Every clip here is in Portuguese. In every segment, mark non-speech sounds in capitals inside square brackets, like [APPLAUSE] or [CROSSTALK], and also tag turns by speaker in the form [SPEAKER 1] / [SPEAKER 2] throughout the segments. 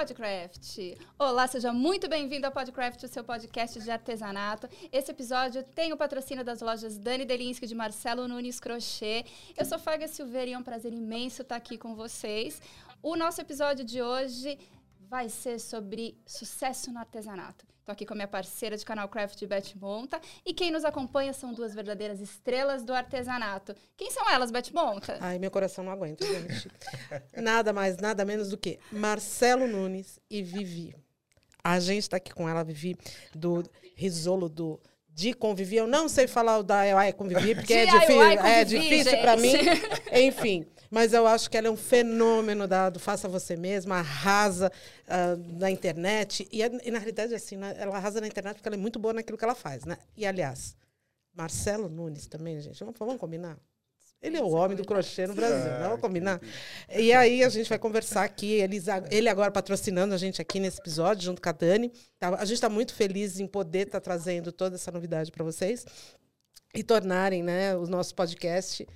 [SPEAKER 1] Podcraft. Olá, seja muito bem-vindo ao Podcraft, o seu podcast de artesanato. Esse episódio tem o patrocínio das lojas Dani Delinsky de Marcelo Nunes Crochê. Eu sou Faga Silveira e é um prazer imenso estar aqui com vocês. O nosso episódio de hoje vai ser sobre sucesso no artesanato. Estou aqui com a minha parceira de canal Craft, Beth Monta. E quem nos acompanha são duas verdadeiras estrelas do artesanato. Quem são elas, Beth Monta?
[SPEAKER 2] Ai, meu coração não aguenta, gente. nada mais, nada menos do que Marcelo Nunes e Vivi. A gente está aqui com ela, Vivi, do Risolo do de convivi. Eu não sei falar o da DIY convivi, porque é, difícil, é difícil para mim. [LAUGHS] Enfim, mas eu acho que ela é um fenômeno da, do faça você mesma, arrasa uh, na internet. E, e, na realidade, assim, né, ela arrasa na internet porque ela é muito boa naquilo que ela faz, né? E, aliás, Marcelo Nunes também, gente, vamos, vamos combinar? Ele é o homem do crochê no Brasil, não né? vamos combinar? E aí a gente vai conversar aqui, ele, ele agora patrocinando a gente aqui nesse episódio, junto com a Dani. Tá, a gente está muito feliz em poder estar tá trazendo toda essa novidade para vocês e tornarem né, o nosso podcast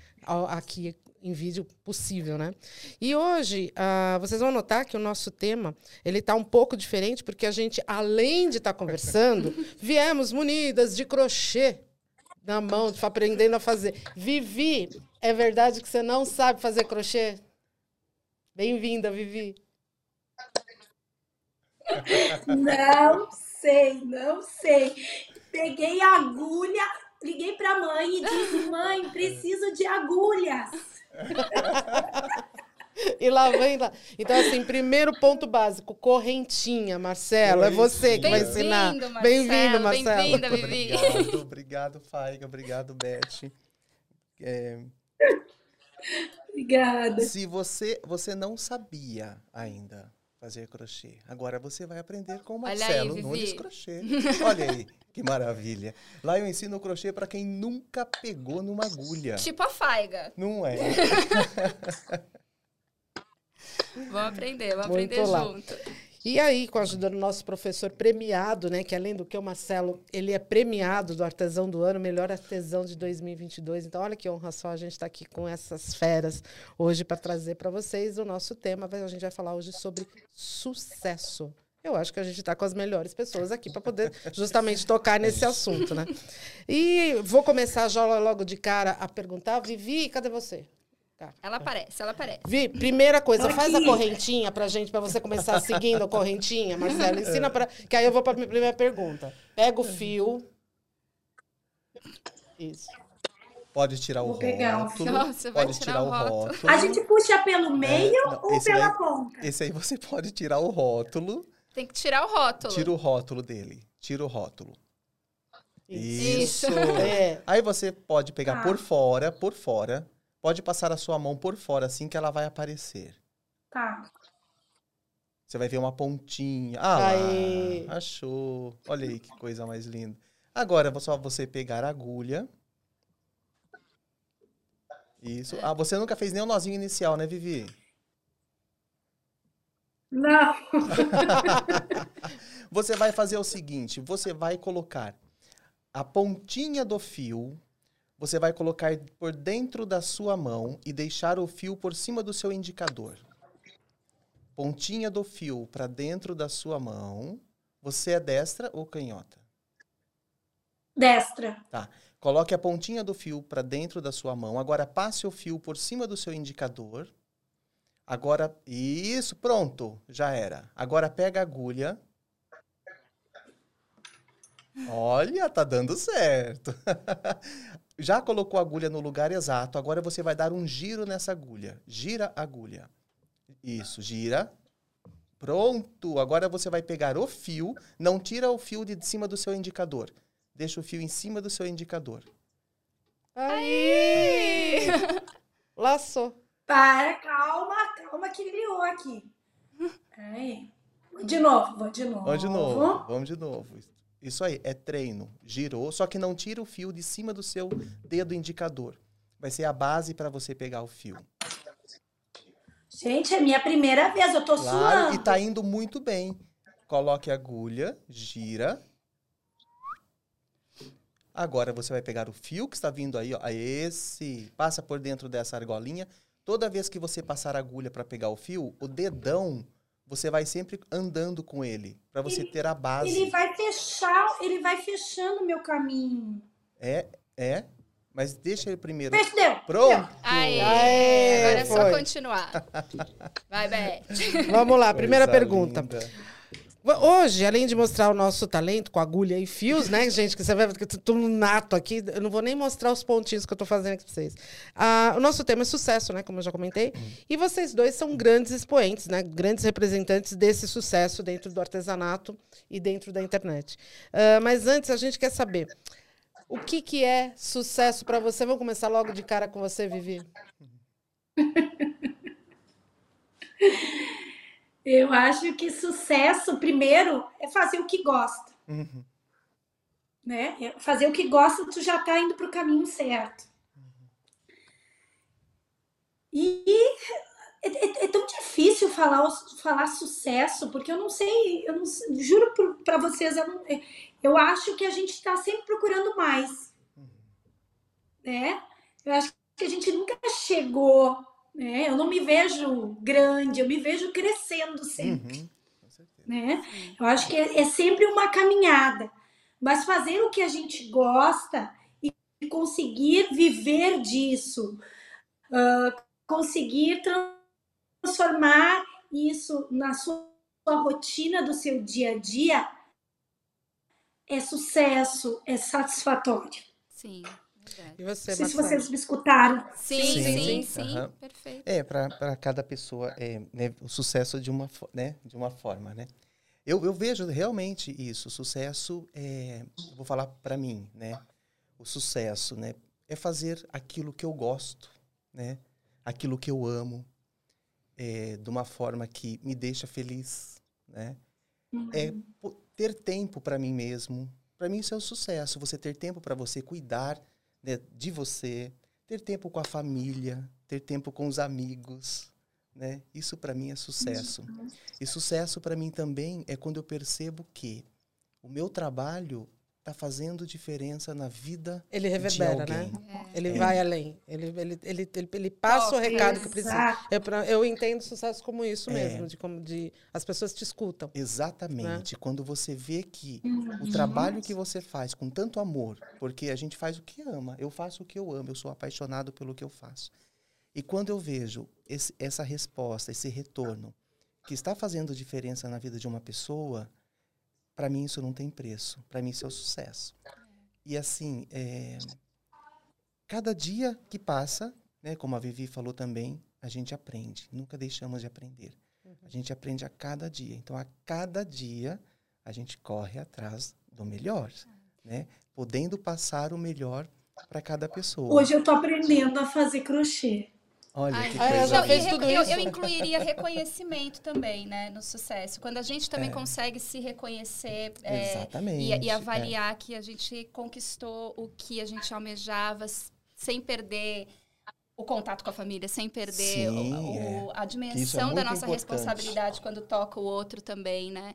[SPEAKER 2] aqui em vídeo possível, né? E hoje, uh, vocês vão notar que o nosso tema, ele está um pouco diferente, porque a gente, além de estar tá conversando, [LAUGHS] viemos munidas de crochê na mão, aprendendo a fazer. Vivi, é verdade que você não sabe fazer crochê? Bem-vinda, Vivi.
[SPEAKER 3] Não sei, não sei. Peguei a agulha, liguei para a mãe e disse: mãe, [LAUGHS] preciso de agulhas.
[SPEAKER 2] e lá vem lá. Então, assim, primeiro ponto básico, correntinha, Marcelo. É você que vai ensinar. Bem-vindo, Marcelo. Bem-vinda,
[SPEAKER 4] Vivi. Obrigado, obrigado, Faiga. Obrigado, Beth. É...
[SPEAKER 3] Obrigada.
[SPEAKER 4] Se você, você não sabia ainda fazer crochê, agora você vai aprender com o Marcelo aí, Nunes Crochê. [LAUGHS] Olha aí. Que maravilha. Lá eu ensino crochê para quem nunca pegou numa agulha.
[SPEAKER 1] Tipo a faiga.
[SPEAKER 4] Não é? [LAUGHS]
[SPEAKER 1] vamos aprender, vamos Muito aprender lá. junto.
[SPEAKER 2] E aí, com a ajuda do nosso professor premiado, né, que além do que o Marcelo, ele é premiado do artesão do ano, melhor artesão de 2022. Então, olha que honra só a gente estar tá aqui com essas feras hoje para trazer para vocês o nosso tema. A gente vai falar hoje sobre sucesso. Eu acho que a gente está com as melhores pessoas aqui para poder justamente tocar nesse assunto, né? E vou começar já logo de cara a perguntar, Vivi, cadê você?
[SPEAKER 1] Ela aparece, ela aparece.
[SPEAKER 2] Vi, primeira coisa, faz a correntinha pra gente, para você começar seguindo a correntinha, Marcelo. Ensina para. Que aí eu vou para minha primeira pergunta. Pega o fio.
[SPEAKER 4] Isso. Pode tirar o rótulo. Nossa, pode tirar, tirar o rótulo. rótulo.
[SPEAKER 3] A gente puxa pelo meio é, não, ou pela ponta?
[SPEAKER 4] Esse aí você pode tirar o rótulo.
[SPEAKER 1] Tem que tirar o rótulo.
[SPEAKER 4] Tira o rótulo dele. Tira o rótulo. Isso. Isso. É. Aí você pode pegar ah. por fora, por fora. Pode passar a sua mão por fora, assim que ela vai aparecer.
[SPEAKER 3] Tá.
[SPEAKER 4] Você vai ver uma pontinha. Ah, Aí. Lá, achou. Olha aí que coisa mais linda. Agora é só você pegar a agulha. Isso. Ah, você nunca fez nem o nozinho inicial, né, Vivi?
[SPEAKER 3] Não. [LAUGHS]
[SPEAKER 4] você vai fazer o seguinte: você vai colocar a pontinha do fio, você vai colocar por dentro da sua mão e deixar o fio por cima do seu indicador. Pontinha do fio para dentro da sua mão. Você é destra ou canhota?
[SPEAKER 3] Destra.
[SPEAKER 4] Tá. Coloque a pontinha do fio para dentro da sua mão. Agora passe o fio por cima do seu indicador. Agora, isso, pronto, já era. Agora pega a agulha. Olha, tá dando certo. [LAUGHS] já colocou a agulha no lugar exato. Agora você vai dar um giro nessa agulha. Gira a agulha. Isso, gira. Pronto. Agora você vai pegar o fio. Não tira o fio de cima do seu indicador. Deixa o fio em cima do seu indicador.
[SPEAKER 2] Aí! [LAUGHS] Laçou.
[SPEAKER 3] Para, calma, calma que liou aqui. Aí. De novo, vou de novo.
[SPEAKER 4] Vamos de novo. Vamos de novo. Isso aí, é treino. Girou, só que não tira o fio de cima do seu dedo indicador. Vai ser a base para você pegar o fio.
[SPEAKER 3] Gente, é minha primeira vez, eu tô claro, suando.
[SPEAKER 4] E tá indo muito bem. Coloque a agulha, gira. Agora você vai pegar o fio que está vindo aí, ó. Esse. Passa por dentro dessa argolinha Toda vez que você passar a agulha para pegar o fio, o dedão você vai sempre andando com ele, para você ter a base.
[SPEAKER 3] Ele vai fechar, ele vai fechando meu caminho.
[SPEAKER 4] É, é. Mas deixa ele primeiro.
[SPEAKER 3] Fecha, deu.
[SPEAKER 4] Pronto.
[SPEAKER 1] Aê,
[SPEAKER 2] Aê,
[SPEAKER 1] agora é
[SPEAKER 2] foi.
[SPEAKER 1] só continuar. Vai, Beth.
[SPEAKER 2] Vamos lá, primeira
[SPEAKER 4] Coisa
[SPEAKER 2] pergunta.
[SPEAKER 4] linda.
[SPEAKER 2] Hoje, além de mostrar o nosso talento com agulha e fios, né, [LAUGHS] gente, que você vai ver que tô um nato aqui, eu não vou nem mostrar os pontinhos que eu tô fazendo aqui pra vocês. Ah, o nosso tema é sucesso, né, como eu já comentei, e vocês dois são grandes expoentes, né, grandes representantes desse sucesso dentro do artesanato e dentro da internet. Ah, mas antes, a gente quer saber, o que que é sucesso para você? Vamos começar logo de cara com você, Vivi? [LAUGHS]
[SPEAKER 3] Eu acho que sucesso, primeiro, é fazer o que gosta.
[SPEAKER 4] Uhum.
[SPEAKER 3] Né? É Fazer o que gosta, tu já tá indo pro caminho certo. E é, é- é tão difícil falar, o- falar sucesso, porque eu não sei, eu não juro para vocês, eu, não- eu acho que a gente está sempre procurando mais. Né? Eu acho que a gente nunca chegou, né? Eu não me vejo grande, eu me vejo crescendo sempre
[SPEAKER 4] Uhum. Com certeza.
[SPEAKER 3] né? Eu acho que é, é sempre uma caminhada, mas fazer o que a gente gosta e conseguir viver disso, ah, conseguir transformar isso na sua, sua rotina do seu dia a dia é sucesso, é satisfatório.
[SPEAKER 1] Sim.
[SPEAKER 2] E você,
[SPEAKER 3] Não sei se vocês me escutaram.
[SPEAKER 1] Sim,
[SPEAKER 4] Sim,
[SPEAKER 1] sim, sim,
[SPEAKER 4] aham.
[SPEAKER 1] perfeito.
[SPEAKER 4] É, para cada pessoa, é, né, o sucesso de uma, né, de uma forma, né? Eu, eu vejo realmente isso. Sucesso é, eu vou falar para mim, né? O sucesso, né, é fazer aquilo que eu gosto, né? Aquilo que eu amo, é, de uma forma que me deixa feliz, né? É po- ter tempo para mim mesmo. Para mim isso é o sucesso. Você ter tempo para você cuidar né, de você, ter tempo com a família, ter tempo com os amigos, né? Isso para mim é sucesso. E sucesso para mim também é quando eu percebo que o meu trabalho está fazendo diferença na vida
[SPEAKER 2] Ele
[SPEAKER 4] de
[SPEAKER 2] reverbera, né?
[SPEAKER 4] alguém.
[SPEAKER 1] É.
[SPEAKER 2] Ele
[SPEAKER 4] É.
[SPEAKER 2] vai além. Ele, ele, ele, ele, ele passa o recado que precisa. Eu, eu entendo sucesso como isso
[SPEAKER 4] É.
[SPEAKER 2] mesmo, de como de as pessoas te escutam.
[SPEAKER 4] Exatamente.
[SPEAKER 2] Né?
[SPEAKER 4] Quando você vê que
[SPEAKER 3] Uhum.
[SPEAKER 4] o trabalho que você faz com tanto amor, porque a gente faz o que ama, eu faço o que eu amo, eu sou apaixonado pelo que eu faço. E quando eu vejo esse- essa resposta, esse retorno, que está fazendo diferença na vida de uma pessoa, para mim isso não tem preço. Para mim isso é o sucesso. E assim, é, cada dia que passa, né, como a Vivi falou também, a gente aprende. Nunca deixamos de aprender. A gente aprende a cada dia. Então, a cada dia, a gente corre atrás do melhor, né? Podendo passar o melhor para cada pessoa.
[SPEAKER 3] Hoje eu tô aprendendo a fazer crochê.
[SPEAKER 4] Olha
[SPEAKER 1] Ai,
[SPEAKER 4] que
[SPEAKER 2] Ah, ela
[SPEAKER 4] coisa
[SPEAKER 2] já
[SPEAKER 1] e
[SPEAKER 2] fez tudo
[SPEAKER 1] eu,
[SPEAKER 2] isso?
[SPEAKER 1] eu incluiria reconhecimento também, né, no sucesso. Quando a gente também
[SPEAKER 4] É.
[SPEAKER 1] consegue se reconhecer é,
[SPEAKER 4] Exatamente.
[SPEAKER 1] e, e
[SPEAKER 4] é.
[SPEAKER 1] avaliar que a gente conquistou o que a gente almejava sem perder o contato com a família, sem perder o-
[SPEAKER 4] Sim,
[SPEAKER 1] o- a
[SPEAKER 4] isso é
[SPEAKER 1] dimensão da nossa
[SPEAKER 4] importante.
[SPEAKER 1] responsabilidade quando toca o outro também, né?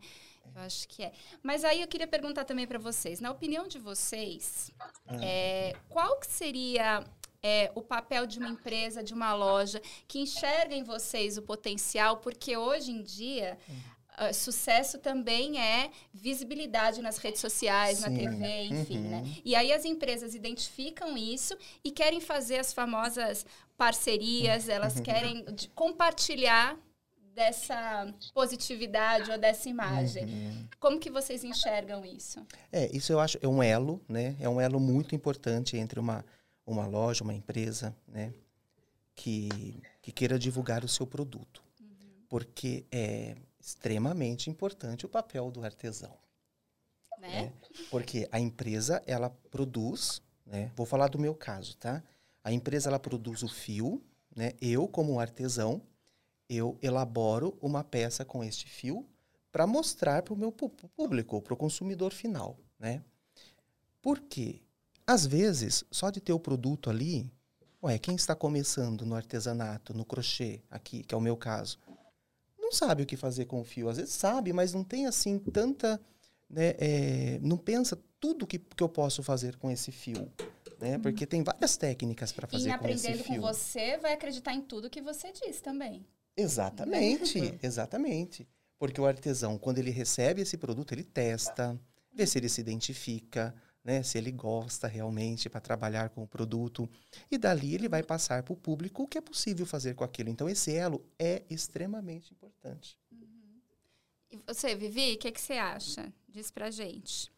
[SPEAKER 1] Eu acho que é. Mas aí eu queria perguntar também para vocês, na opinião de vocês,
[SPEAKER 4] Ah.
[SPEAKER 1] é, qual que seria é, o papel de uma empresa, de uma loja, que enxerga em vocês o potencial, porque hoje em dia. ah, sucesso também é visibilidade nas redes sociais, na
[SPEAKER 4] Sim.
[SPEAKER 1] TV, enfim,
[SPEAKER 4] Uhum.
[SPEAKER 1] né? E aí as empresas identificam isso e querem fazer as famosas parcerias, elas
[SPEAKER 4] Uhum.
[SPEAKER 1] querem compartilhar dessa positividade ou dessa imagem.
[SPEAKER 4] Uhum.
[SPEAKER 1] Como que vocês enxergam isso?
[SPEAKER 4] É, isso eu acho é um elo, né? É um elo muito importante entre uma, uma loja, uma empresa, né? Que, que queira divulgar o seu produto. Porque é extremamente importante o papel do artesão.
[SPEAKER 1] Né?
[SPEAKER 4] É, porque a empresa, ela produz, né? Vou falar do meu caso, tá? A empresa, ela produz o fio, né? Eu, como artesão, eu elaboro uma peça com este fio para mostrar para o meu público, para o consumidor final, né? Porque, às vezes, só de ter o produto ali, ué, quem está começando no artesanato, no crochê, aqui, que é o meu caso, não sabe o que fazer com o fio. Às vezes sabe, mas não tem, assim, tanta né, é, não pensa tudo que, que eu posso fazer com esse fio, né? Porque tem várias técnicas para
[SPEAKER 1] Uhum. E
[SPEAKER 4] fazer com esse
[SPEAKER 1] aprendendo com
[SPEAKER 4] fio.
[SPEAKER 1] você, vai acreditar em tudo que você diz também.
[SPEAKER 4] Exatamente, exatamente. Porque o artesão, quando ele recebe esse produto, ele testa, vê se ele se identifica, né, se ele gosta realmente para trabalhar com o produto. E dali ele vai passar para o público o que é possível fazer com aquilo. Então, esse elo é extremamente importante.
[SPEAKER 1] E você, Vivi, o que, que você acha? Diz pra gente.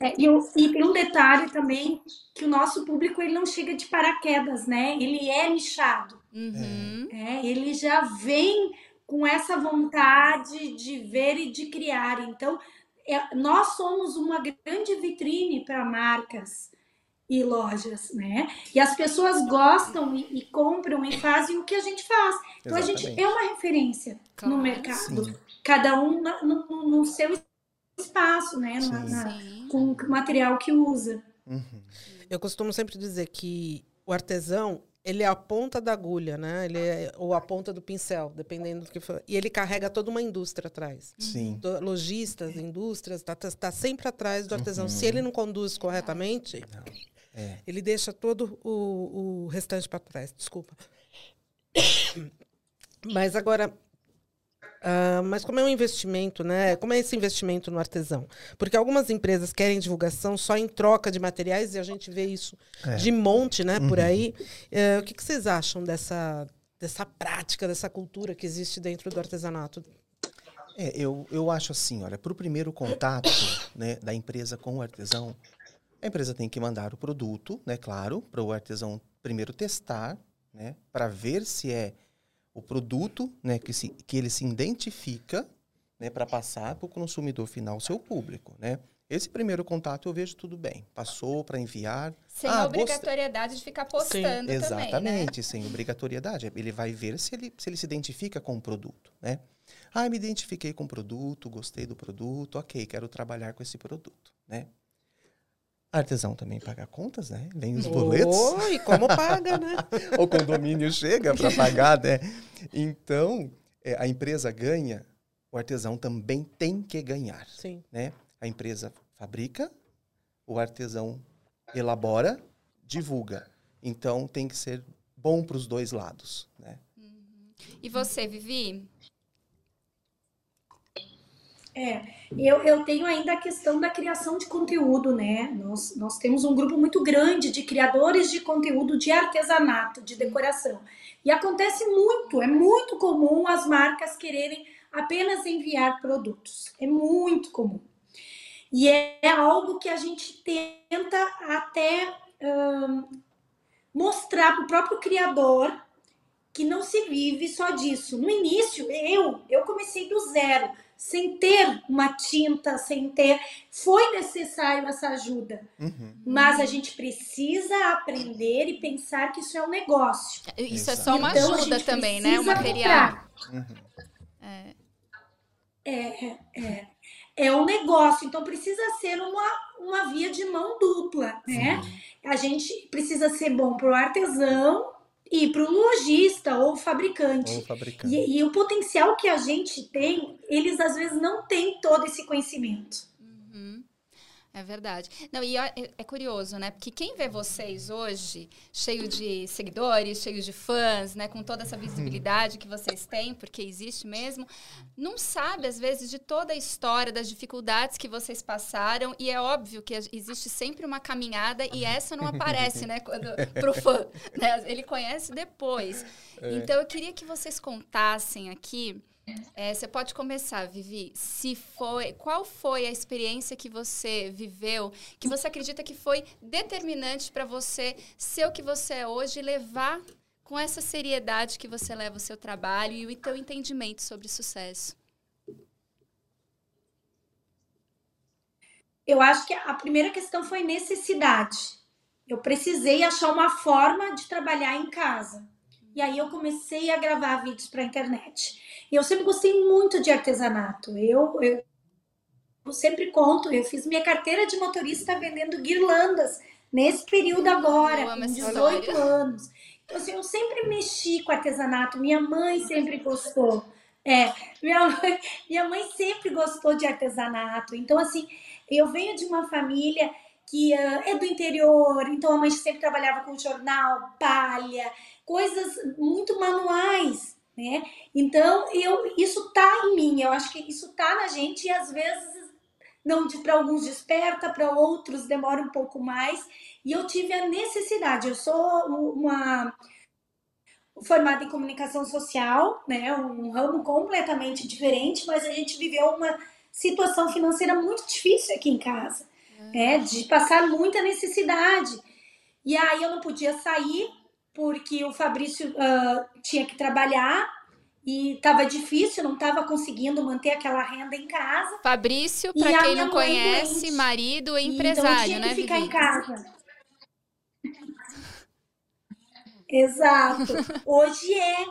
[SPEAKER 3] É, e, eu- e tem um detalhe também que o nosso público ele não chega de paraquedas, né? Ele é nichado.
[SPEAKER 1] Uhum.
[SPEAKER 3] É, ele já vem com essa vontade de ver e de criar. Então, é- nós somos uma grande vitrine para marcas e lojas, né? E as pessoas gostam e, e compram e fazem o que a gente faz. Então, a gente
[SPEAKER 4] Exatamente.
[SPEAKER 3] é uma referência
[SPEAKER 1] Claro.
[SPEAKER 3] no mercado.
[SPEAKER 4] Sim.
[SPEAKER 3] Cada um na- no, no- seu espaço, né? Na- na- com o material que usa.
[SPEAKER 4] Uhum.
[SPEAKER 2] Eu costumo sempre dizer que o artesão, ele é a ponta da agulha, né? Ele é, ou a ponta do pincel, dependendo do que for. E ele carrega toda uma indústria atrás.
[SPEAKER 4] Sim.
[SPEAKER 2] Lojistas, indústrias, está tá, tá sempre atrás do artesão.
[SPEAKER 4] Uhum.
[SPEAKER 2] Se ele não conduz corretamente,
[SPEAKER 4] É.
[SPEAKER 2] ele deixa todo o, o restante para trás. Desculpa. [COUGHS] Mas agora, ah, mas como é um investimento, né? Como é esse investimento no artesão? Porque algumas empresas querem divulgação só em troca de materiais e a gente vê isso
[SPEAKER 4] É.
[SPEAKER 2] de monte, né? Por
[SPEAKER 4] Uhum.
[SPEAKER 2] aí. Eh, o que, que vocês acham dessa dessa prática, dessa cultura que existe dentro do artesanato?
[SPEAKER 4] É, eu, eu acho assim, olha, para o primeiro contato né, da empresa com o artesão, a empresa tem que mandar o produto, né, claro, para o artesão primeiro testar, né, para ver se é o produto né, que, se, que ele se identifica né, para passar para o consumidor final, seu público. Né. Esse primeiro contato eu vejo tudo bem. Passou para enviar.
[SPEAKER 1] Sem
[SPEAKER 4] Ah,
[SPEAKER 1] obrigatoriedade de ficar postando também, né?
[SPEAKER 4] Exatamente, sem obrigatoriedade. Ele vai ver se ele, se ele se identifica com o produto, né? Ah, me identifiquei com o produto, gostei do produto, ok, quero trabalhar com esse produto, né? Artesão também paga contas, né? Vem os boletos,
[SPEAKER 2] Oh, [LAUGHS] e como paga, né? [LAUGHS]
[SPEAKER 4] o condomínio chega para pagar, né? Então, é, a empresa ganha, o artesão também tem que ganhar,
[SPEAKER 2] Sim.
[SPEAKER 4] né? A empresa fabrica, o artesão elabora, divulga. Então, tem que ser bom para os dois lados, né?
[SPEAKER 1] E você, Vivi?
[SPEAKER 3] É, eu, eu tenho ainda a questão da criação de conteúdo, né? Nós, nós temos um grupo muito grande de criadores de conteúdo de artesanato, de decoração. E acontece muito, é muito comum as marcas quererem apenas enviar produtos. É muito comum. E é algo que a gente tenta até hum, mostrar para o próprio criador que não se vive só disso. No início, eu, eu comecei do zero sem ter uma tinta, sem ter. Foi necessário essa ajuda.
[SPEAKER 4] Uhum.
[SPEAKER 3] Mas a gente precisa aprender e pensar que isso é um negócio.
[SPEAKER 1] Isso é só uma
[SPEAKER 3] Então,
[SPEAKER 1] ajuda também, né? O material.
[SPEAKER 4] Uhum.
[SPEAKER 3] É um negócio, então precisa ser uma, uma via de mão dupla, né? A gente precisa ser bom para o artesão e para o lojista ou fabricante.
[SPEAKER 4] Ou fabricante.
[SPEAKER 3] E, e o potencial que a gente tem, eles às vezes não têm todo esse conhecimento.
[SPEAKER 1] Uhum. É verdade. Não, e é, é curioso, né? Porque quem vê vocês hoje, cheio de seguidores, cheio de fãs, né? Com toda essa visibilidade que vocês têm, porque existe mesmo, não sabe, às vezes, de toda a história, das dificuldades que vocês passaram. E é óbvio que existe sempre uma caminhada e essa não aparece, né? [LAUGHS] Quando, pro fã. Né? Ele conhece depois. Então, eu queria que vocês contassem aqui. É, você pode começar, Vivi. Se foi, qual foi a experiência que você viveu, que você acredita que foi determinante para você ser o que você é hoje e levar com essa seriedade que você leva o seu trabalho e o teu entendimento sobre sucesso?
[SPEAKER 3] Eu acho que a primeira questão foi necessidade. Eu precisei achar uma forma de trabalhar em casa. E aí eu comecei a gravar vídeos para a internet. E eu sempre gostei muito de artesanato. Eu, eu, eu sempre conto, eu fiz minha carteira de motorista vendendo guirlandas nesse período agora, com
[SPEAKER 1] essa
[SPEAKER 3] 18
[SPEAKER 1] história.
[SPEAKER 3] anos. Então, assim, eu sempre mexi com artesanato. Minha mãe sempre gostou. É, minha [LAUGHS] mãe, minha mãe sempre gostou de artesanato. Então, assim, eu venho de uma família que ah, é do interior, então a mãe sempre trabalhava com jornal, palha, coisas muito manuais. né? Então, eu, isso tá em mim, eu acho que isso tá na gente e às vezes não para alguns desperta, para outros demora um pouco mais. E eu tive a necessidade, eu sou uma formada em comunicação social, né, um ramo completamente diferente, mas a gente viveu uma situação financeira muito difícil aqui em casa, né, de passar muita necessidade. E aí eu não podia sair porque o Fabrício uh, tinha que trabalhar e estava difícil, não estava conseguindo manter aquela renda em casa.
[SPEAKER 1] Fabrício, para quem não conhece, doente. marido e empresário, então,
[SPEAKER 3] tinha que né, ficar Vivi? em casa. Exato. Hoje é.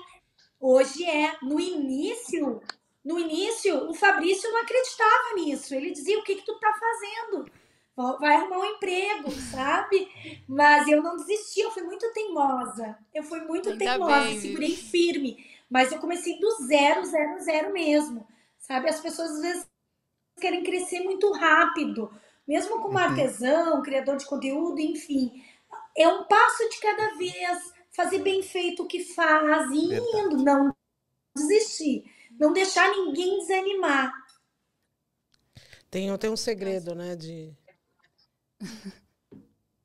[SPEAKER 3] Hoje é. No início, no início, o Fabrício não acreditava nisso. Ele dizia: o que, que tu tá fazendo? Vai arrumar um emprego, sabe? Mas eu não desisti, eu fui muito teimosa. Eu fui muito Ainda teimosa, bem, segurei firme. Mas eu comecei do zero, zero, zero mesmo. Sabe? As pessoas às vezes querem crescer muito rápido. Mesmo como uhum. artesão, criador de conteúdo, enfim. É um passo de cada vez fazer bem feito o que faz, e indo, não desistir, não deixar ninguém desanimar.
[SPEAKER 2] Tem, tem um segredo, né, de...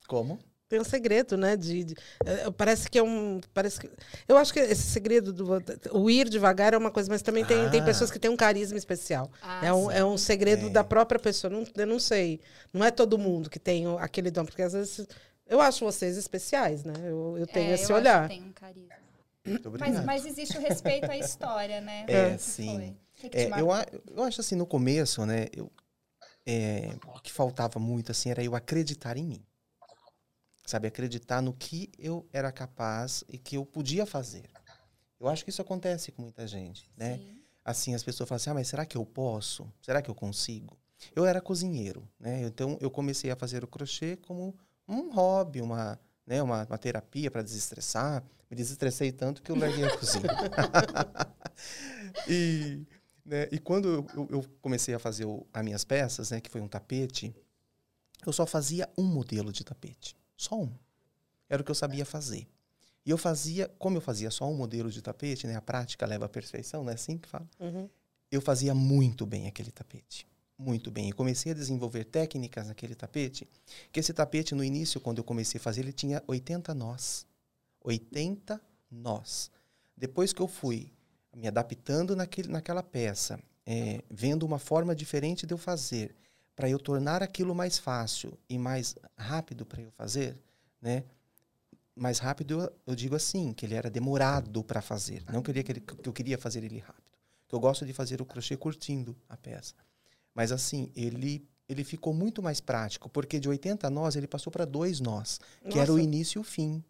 [SPEAKER 4] Como?
[SPEAKER 2] Tem um segredo, né? De, de, eh, parece que é um. Parece que, eu acho que esse segredo do o ir devagar é uma coisa, mas também tem, ah. tem pessoas que têm um carisma especial. Ah, é, um, é um segredo é. da própria pessoa. Não, eu não sei. Não é todo mundo que tem aquele dom, porque às vezes eu acho vocês especiais, né? Eu, eu tenho é, esse
[SPEAKER 1] eu
[SPEAKER 2] olhar.
[SPEAKER 1] Acho que tem um carisma. Mas, mas, existe o respeito à história, né?
[SPEAKER 4] É, sim. Que que é, eu, eu acho assim, no começo, né? Eu, é, o que faltava muito, assim, era eu acreditar em mim. Sabe? Acreditar no que eu era capaz e que eu podia fazer. Eu acho que isso acontece com muita gente, né? Sim. Assim, as pessoas falam assim, ah, mas será que eu posso? Será que eu consigo? Eu era cozinheiro, né? Então, eu comecei a fazer o crochê como um hobby, uma, né, uma, uma terapia para desestressar. Me desestressei tanto que eu larguei a cozinha. [LAUGHS] e, né, e quando eu, eu, comecei a fazer o, as minhas peças, né, que foi um tapete, eu só fazia um modelo de tapete. Só um. Era o que eu sabia fazer. E eu fazia, como eu fazia só um modelo de tapete, né, a prática leva à perfeição, não é assim que fala? Uhum. Eu fazia muito bem aquele tapete muito bem. E comecei a desenvolver técnicas naquele tapete, que esse tapete, no início, quando eu comecei a fazer, ele tinha 80 nós. 80 nós. Depois que eu fui me adaptando naquele, naquela peça, é, vendo uma forma diferente de eu fazer, para eu tornar aquilo mais fácil e mais rápido para eu fazer, né? Mais rápido, eu, eu, digo assim, que ele era demorado para fazer. Não queria que, ele, que eu queria fazer ele rápido. Eu gosto de fazer o crochê curtindo a peça. Mas assim, ele ele ficou muito mais prático, porque de 80 nós ele passou para dois nós, que Nossa. era o início e o fim.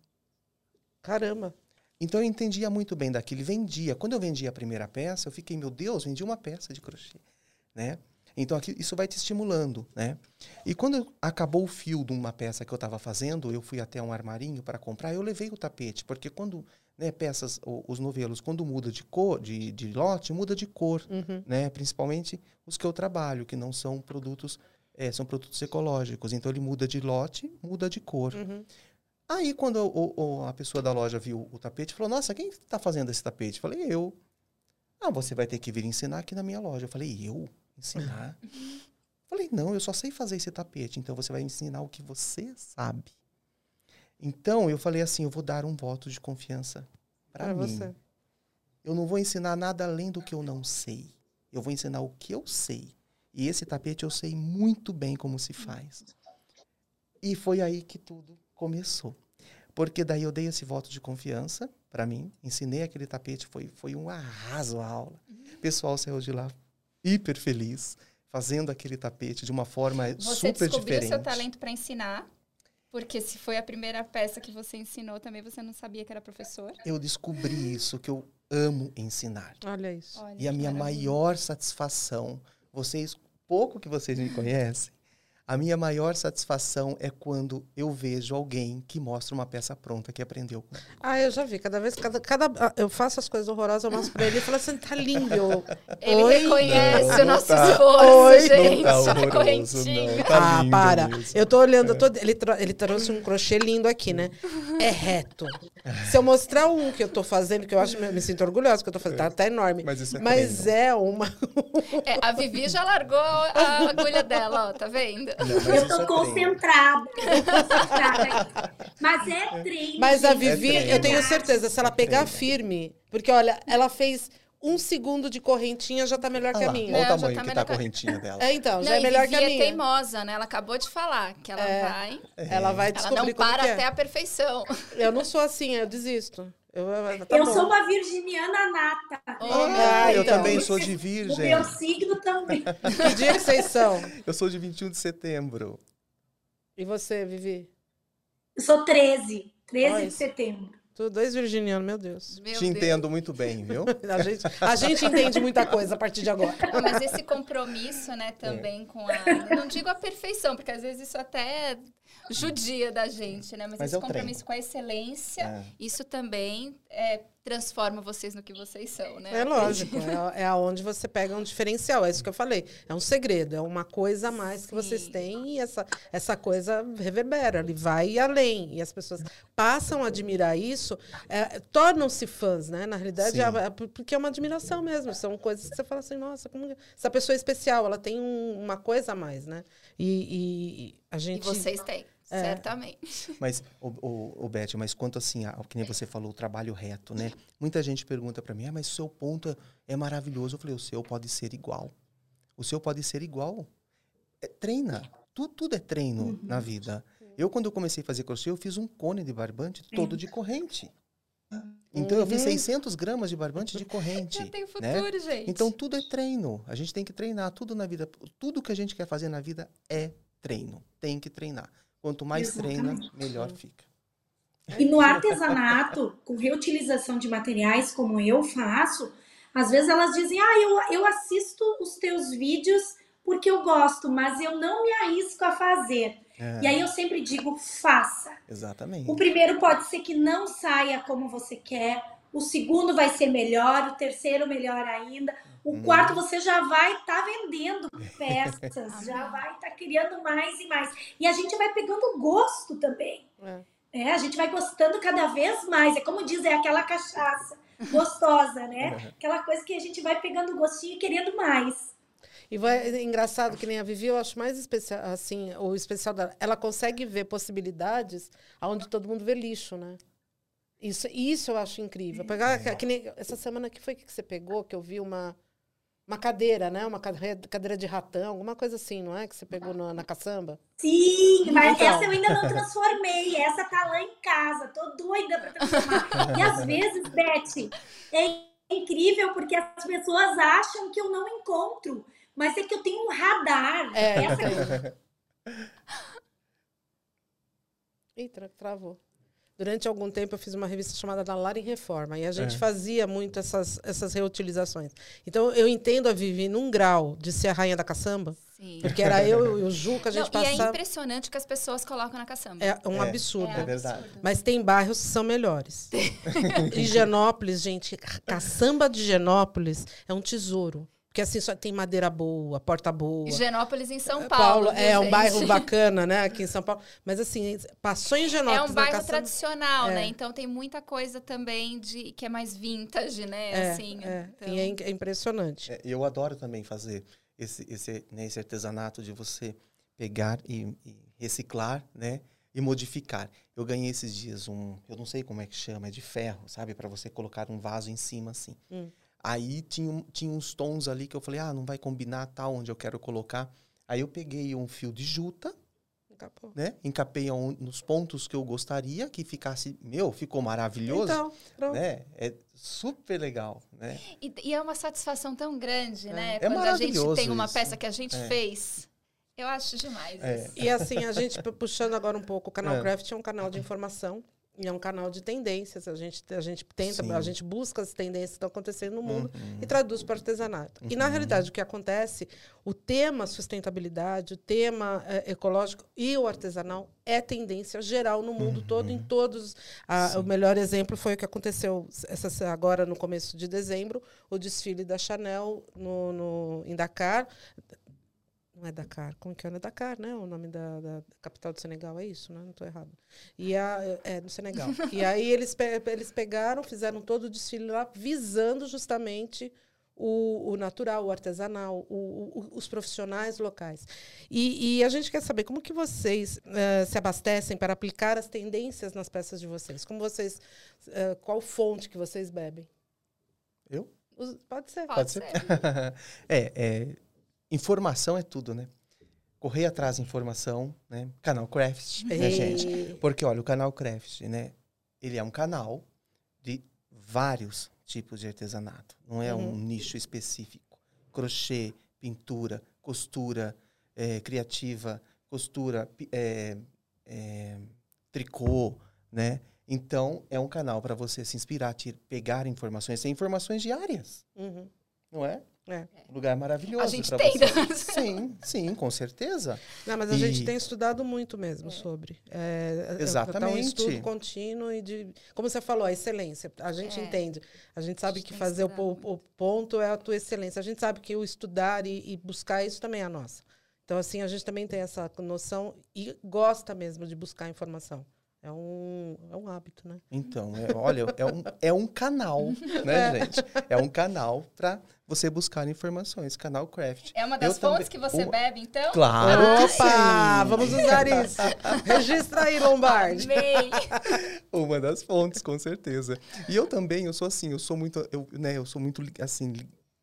[SPEAKER 2] Caramba.
[SPEAKER 4] Então eu entendia muito bem daquilo, vendia. Quando eu vendia a primeira peça, eu fiquei, meu Deus, vendi uma peça de crochê, né? Então aqui, isso vai te estimulando, né? E quando acabou o fio de uma peça que eu estava fazendo, eu fui até um armarinho para comprar, eu levei o tapete, porque quando né, peças, os novelos, quando muda de cor, de, de lote, muda de cor, uhum. né? Principalmente os que eu trabalho, que não são produtos, é, são produtos ecológicos. Então ele muda de lote, muda de cor. Uhum. Aí quando o, o, a pessoa da loja viu o tapete, falou: Nossa, quem está fazendo esse tapete? Eu falei: Eu. Ah, você vai ter que vir ensinar aqui na minha loja. Eu falei: Eu ensinar? [LAUGHS] Falei: Não, eu só sei fazer esse tapete. Então você vai me ensinar o que você sabe. Então, eu falei assim: eu vou dar um voto de confiança para mim. Você. Eu não vou ensinar nada além do que eu não sei. Eu vou ensinar o que eu sei. E esse tapete eu sei muito bem como se faz. E foi aí que tudo começou. Porque daí eu dei esse voto de confiança para mim, ensinei aquele tapete, foi, foi um arraso a aula. O pessoal saiu de lá hiper feliz, fazendo aquele tapete de uma forma
[SPEAKER 1] Você
[SPEAKER 4] super diferente.
[SPEAKER 1] Você descobriu seu talento para ensinar porque se foi a primeira peça que você ensinou, também você não sabia que era professor?
[SPEAKER 4] Eu descobri isso, que eu amo ensinar.
[SPEAKER 2] Olha isso. Olha,
[SPEAKER 4] e a minha maravilha. maior satisfação, vocês, pouco que vocês me conhecem, A minha maior satisfação é quando eu vejo alguém que mostra uma peça pronta que aprendeu.
[SPEAKER 2] Ah, eu já vi. Cada vez, cada, cada ah, eu faço as coisas horrorosas, eu mostro pra ele e falo assim, tá lindo. [LAUGHS]
[SPEAKER 1] Ele
[SPEAKER 2] Oi?
[SPEAKER 1] reconhece
[SPEAKER 4] Não,
[SPEAKER 1] o nosso
[SPEAKER 4] tá.
[SPEAKER 1] esforço,
[SPEAKER 2] Oi?
[SPEAKER 1] gente.
[SPEAKER 4] Não tá
[SPEAKER 1] a
[SPEAKER 4] horroroso,
[SPEAKER 1] correntinha.
[SPEAKER 4] não. Tá
[SPEAKER 2] ah, para.
[SPEAKER 4] mesmo.
[SPEAKER 2] Eu tô olhando, eu tô- ele, tro- ele trouxe um crochê lindo aqui, né? É reto. Se eu mostrar um que eu tô fazendo, que eu acho, eu me sinto orgulhosa, que eu tô fazendo, tá, tá enorme.
[SPEAKER 4] Mas isso é
[SPEAKER 2] Mas
[SPEAKER 4] treino.
[SPEAKER 2] é uma.
[SPEAKER 1] É, a Vivi já largou a agulha dela, ó, tá vendo?
[SPEAKER 4] Não, mas
[SPEAKER 3] Eu tô
[SPEAKER 4] é treino.
[SPEAKER 3] concentrada. concentrada. Mas é treino.
[SPEAKER 2] Mas a. Vivi,
[SPEAKER 4] treino.
[SPEAKER 2] eu tenho certeza, se ela pegar
[SPEAKER 4] treino.
[SPEAKER 2] firme, porque olha, ela fez um segundo de correntinha, já tá melhor que
[SPEAKER 4] Olha
[SPEAKER 2] a minha.
[SPEAKER 1] Não,
[SPEAKER 4] olha o
[SPEAKER 1] já
[SPEAKER 4] tamanho
[SPEAKER 1] tá
[SPEAKER 4] que tá a
[SPEAKER 1] que-
[SPEAKER 4] correntinha dela.
[SPEAKER 2] É, então, já
[SPEAKER 1] não,
[SPEAKER 2] é
[SPEAKER 1] e
[SPEAKER 2] melhor
[SPEAKER 1] Vivi
[SPEAKER 2] que a
[SPEAKER 1] é
[SPEAKER 2] minha.
[SPEAKER 1] teimosa, né? Ela acabou de falar que ela
[SPEAKER 2] É.
[SPEAKER 1] vai.
[SPEAKER 2] Ela vai
[SPEAKER 1] Ela
[SPEAKER 2] descobrir
[SPEAKER 1] não
[SPEAKER 2] como
[SPEAKER 1] para
[SPEAKER 2] que é.
[SPEAKER 1] até a perfeição.
[SPEAKER 2] Eu não sou assim, eu desisto. Eu, tá
[SPEAKER 3] eu sou uma virginiana nata.
[SPEAKER 1] Oh,
[SPEAKER 2] Ah,
[SPEAKER 4] eu
[SPEAKER 2] então.
[SPEAKER 4] também sou de
[SPEAKER 3] O
[SPEAKER 4] virgem.
[SPEAKER 3] meu signo também. [LAUGHS]
[SPEAKER 2] Que dia que vocês são?
[SPEAKER 4] Eu sou de 21 de setembro.
[SPEAKER 2] E você, Vivi?
[SPEAKER 3] Eu sou 13. 13
[SPEAKER 2] Olha
[SPEAKER 3] de setembro.
[SPEAKER 2] Tu dois virginianos, meu Deus.
[SPEAKER 1] Meu
[SPEAKER 4] Te
[SPEAKER 1] Deus.
[SPEAKER 4] entendo muito bem, viu? [LAUGHS]
[SPEAKER 2] A gente, a gente entende muita coisa a partir de agora.
[SPEAKER 1] Não, mas esse compromisso, né, também com a. Não digo a perfeição, porque às vezes isso até [LAUGHS] judia da gente, né? Mas,
[SPEAKER 4] Mas
[SPEAKER 1] esse
[SPEAKER 4] é
[SPEAKER 1] compromisso com a excelência,
[SPEAKER 4] É.
[SPEAKER 1] isso também é, transforma vocês no que vocês são, né?
[SPEAKER 2] É lógico, é, é aonde você pega um diferencial. É isso que eu falei. É um segredo, é uma coisa a mais que vocês
[SPEAKER 1] Sim.
[SPEAKER 2] têm e essa, essa coisa reverbera, ele vai além. E as pessoas passam a admirar isso, é, tornam-se fãs, né? Na realidade,
[SPEAKER 4] Sim.
[SPEAKER 2] é- é porque é uma admiração mesmo. São coisas que você fala assim, nossa, como essa pessoa é especial, ela tem um- uma coisa a mais, né? E, e- e a
[SPEAKER 1] E
[SPEAKER 2] gente.
[SPEAKER 1] vocês têm,
[SPEAKER 2] É.
[SPEAKER 1] certamente.
[SPEAKER 4] Mas, o, o, o Beth, mas quanto assim, ao que nem você falou, o trabalho reto, né? Muita gente pergunta pra mim, ah, mas o seu ponto é, é maravilhoso. Eu falei, o seu pode ser igual. O seu pode ser igual. É, treina. Tu, tudo é treino na vida. Eu, quando eu comecei a fazer crochê, eu fiz um cone de barbante todo de corrente. Então, eu fiz
[SPEAKER 2] Uhum.
[SPEAKER 4] 600 gramas de barbante de corrente.
[SPEAKER 1] Já tem
[SPEAKER 4] né?
[SPEAKER 1] futuro, gente.
[SPEAKER 4] Então, tudo é treino. A gente tem que treinar. Tudo na vida, tudo que a gente quer fazer na vida é treino. Tem que treinar. Quanto mais treina,
[SPEAKER 3] Exatamente.
[SPEAKER 4] melhor fica.
[SPEAKER 3] E no artesanato, com reutilização de materiais, como eu faço, às vezes elas dizem: Ah, eu, eu assisto os teus vídeos porque eu gosto, mas eu não me arrisco a fazer.
[SPEAKER 4] É,
[SPEAKER 3] E aí eu sempre digo: faça.
[SPEAKER 4] Exatamente.
[SPEAKER 3] O primeiro pode ser que não saia como você quer, o segundo vai ser melhor, o terceiro melhor ainda. O
[SPEAKER 4] Hum.
[SPEAKER 3] quarto você já vai estar vendendo [LAUGHS] peças, já vai estar criando mais e mais. E a gente vai pegando gosto também.
[SPEAKER 2] É.
[SPEAKER 3] É, a gente vai gostando cada vez mais. É como diz, é aquela cachaça gostosa, né? [LAUGHS] Aquela coisa que a gente vai pegando gostinho e querendo mais.
[SPEAKER 2] E vai, é engraçado que nem a Vivi, eu acho mais especial, assim, o especial dela. Ela consegue ver possibilidades onde todo mundo vê lixo, né? Isso, isso eu acho incrível. Pegar, que- que nem- essa semana que foi que você pegou, que eu vi uma, uma cadeira, né? Uma cade- cadeira de ratão, alguma coisa assim, não é? Que você pegou na, na caçamba.
[SPEAKER 3] Sim, mas
[SPEAKER 2] Então.
[SPEAKER 3] essa eu ainda não transformei. Essa tá lá em casa. Tô doida pra transformar. E às [LAUGHS] vezes, Beth, é incrível porque as pessoas acham que eu não encontro. Mas é que eu tenho um radar.
[SPEAKER 2] É,
[SPEAKER 3] Essa.
[SPEAKER 2] Ih, tra- travou. Durante algum tempo eu fiz uma revista chamada Da Lar em Reforma e a gente
[SPEAKER 4] É.
[SPEAKER 2] fazia muito essas, essas reutilizações. Então eu entendo a Vivi num grau de ser a rainha da caçamba,
[SPEAKER 1] Sim.
[SPEAKER 2] porque era eu e o Ju que a gente
[SPEAKER 1] Não, e é
[SPEAKER 2] passava.
[SPEAKER 1] impressionante o que as pessoas colocam na caçamba.
[SPEAKER 2] É um
[SPEAKER 4] É.
[SPEAKER 2] absurdo.
[SPEAKER 4] É verdade.
[SPEAKER 2] Mas tem bairros que são melhores. [LAUGHS] Higienópolis, gente, caçamba de Higienópolis é um tesouro. Porque assim só tem madeira boa, porta boa.
[SPEAKER 1] Higienópolis em São
[SPEAKER 2] É,
[SPEAKER 1] Paulo.
[SPEAKER 2] Paulo, é um
[SPEAKER 1] gente?
[SPEAKER 2] bairro [LAUGHS] bacana, né, aqui em São Paulo. Mas assim, passou em
[SPEAKER 1] É
[SPEAKER 2] Higienópolis
[SPEAKER 1] um
[SPEAKER 2] na
[SPEAKER 1] bairro
[SPEAKER 2] caçamba-
[SPEAKER 1] tradicional,
[SPEAKER 2] É.
[SPEAKER 1] né? Então tem muita coisa também de que é mais vintage, né?
[SPEAKER 2] É,
[SPEAKER 1] assim,
[SPEAKER 2] é,
[SPEAKER 1] então-
[SPEAKER 2] e é é impressionante.
[SPEAKER 4] É, eu adoro também fazer esse, esse, né, esse artesanato de você pegar e, e reciclar, né? E modificar. Eu ganhei esses dias um, eu não sei como é que chama, é de ferro, sabe? Para você colocar um vaso em cima assim.
[SPEAKER 2] Hum.
[SPEAKER 4] Aí tinha, um- tinha uns tons ali que eu falei, ah, não vai combinar tal onde eu quero colocar. Aí eu peguei um fio de juta,
[SPEAKER 2] Acabou.
[SPEAKER 4] né? Encapei aon- nos pontos que eu gostaria que ficasse, meu, ficou maravilhoso,
[SPEAKER 2] Então, pronto.
[SPEAKER 4] né? É super legal, né?
[SPEAKER 1] E, e é uma satisfação tão grande, né?
[SPEAKER 4] É
[SPEAKER 1] Quando a gente tem uma
[SPEAKER 4] isso.
[SPEAKER 1] peça que a gente
[SPEAKER 4] É.
[SPEAKER 1] fez. Eu acho demais
[SPEAKER 4] É.
[SPEAKER 1] isso.
[SPEAKER 2] E assim, a gente, pu- puxando agora um pouco, o canal
[SPEAKER 4] É.
[SPEAKER 2] Craft é um canal de informação E é um canal de tendências. A gente, a gente tenta,
[SPEAKER 4] Sim.
[SPEAKER 2] a gente busca as tendências que estão acontecendo no mundo
[SPEAKER 4] Uhum.
[SPEAKER 2] e traduz para o artesanato. E, na
[SPEAKER 4] Uhum.
[SPEAKER 2] realidade, o que acontece, o tema sustentabilidade, o tema eh, ecológico e o artesanal é tendência geral no mundo todo, em todos. a- o melhor exemplo foi o que aconteceu essa, agora no começo de dezembro, o desfile da Chanel no, no, em Dakar. Não é Dakar, como que é? Não é Dakar, né? O nome da, da capital do Senegal é isso, né? Não estou errado. E a, é, no Senegal. e [LAUGHS] aí eles, pe- eles pegaram, fizeram todo o desfile lá, visando justamente o, o natural, o artesanal, o- o- os profissionais locais. E, e a gente quer saber como que vocês eh, se abastecem para aplicar as tendências nas peças de vocês. Como vocês, eh, qual fonte que vocês bebem?
[SPEAKER 4] Eu?
[SPEAKER 2] Os- pode ser.
[SPEAKER 1] Pode,
[SPEAKER 4] Pode
[SPEAKER 1] ser. [LAUGHS]
[SPEAKER 4] é, é, informação é tudo, né? Correr atrás de informação, né? Canal Craft, né, gente? Porque, olha, o canal Craft, né? Ele é um canal de vários tipos de artesanato. Não é um
[SPEAKER 2] Uhum.
[SPEAKER 4] nicho específico. Crochê, pintura, costura, eh, criativa, costura, eh, eh, tricô, né? Então, é um canal para você se inspirar, te pegar informações. Tem informações diárias,
[SPEAKER 2] Uhum.
[SPEAKER 4] não é?
[SPEAKER 2] É.
[SPEAKER 4] Um lugar maravilhoso.
[SPEAKER 1] A gente
[SPEAKER 4] pra
[SPEAKER 1] tem,
[SPEAKER 4] você.
[SPEAKER 1] né? [LAUGHS]
[SPEAKER 4] Sim, sim, com certeza.
[SPEAKER 2] Não, mas a gente
[SPEAKER 4] E-
[SPEAKER 2] tem estudado muito mesmo sobre. É, é- Tá um
[SPEAKER 4] Exatamente.
[SPEAKER 2] estudo contínuo e de. Como você falou, a excelência. A gente
[SPEAKER 1] É.
[SPEAKER 2] entende. A gente sabe
[SPEAKER 1] gente
[SPEAKER 2] que fazer o, o ponto é a tua excelência. A gente sabe que o estudar e, e buscar isso também é a nossa. Então, assim, a gente também tem essa noção e gosta mesmo de buscar informação. É um, é um hábito, né?
[SPEAKER 4] Então, é- olha, é um, é um canal, né, gente? É um canal para você buscar informações. Canal Craft.
[SPEAKER 1] É uma das
[SPEAKER 4] Eu
[SPEAKER 1] fontes
[SPEAKER 4] também-
[SPEAKER 1] que você
[SPEAKER 4] uma-
[SPEAKER 1] bebe, então?
[SPEAKER 4] Claro que
[SPEAKER 2] Opa!
[SPEAKER 4] sim!
[SPEAKER 2] Vamos usar isso. Registra aí, Lombardi.
[SPEAKER 1] Amei.
[SPEAKER 4] Uma das fontes, com certeza. E eu também, eu sou assim, eu sou muito, eu, né, eu sou muito, assim,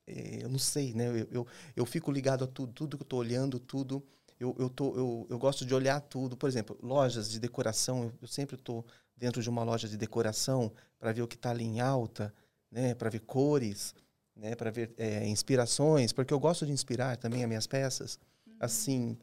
[SPEAKER 4] eh, eu não sei, né, eu, eu, eu fico ligado a tudo, tudo que eu tô olhando, tudo, eu, eu, tô, eu, eu gosto de olhar tudo. Por exemplo, lojas de decoração, eu, eu sempre estou dentro de uma loja de decoração para ver o que está ali em alta, né, para ver cores, né, para ver eh, inspirações, porque eu gosto de inspirar também as minhas peças, assim,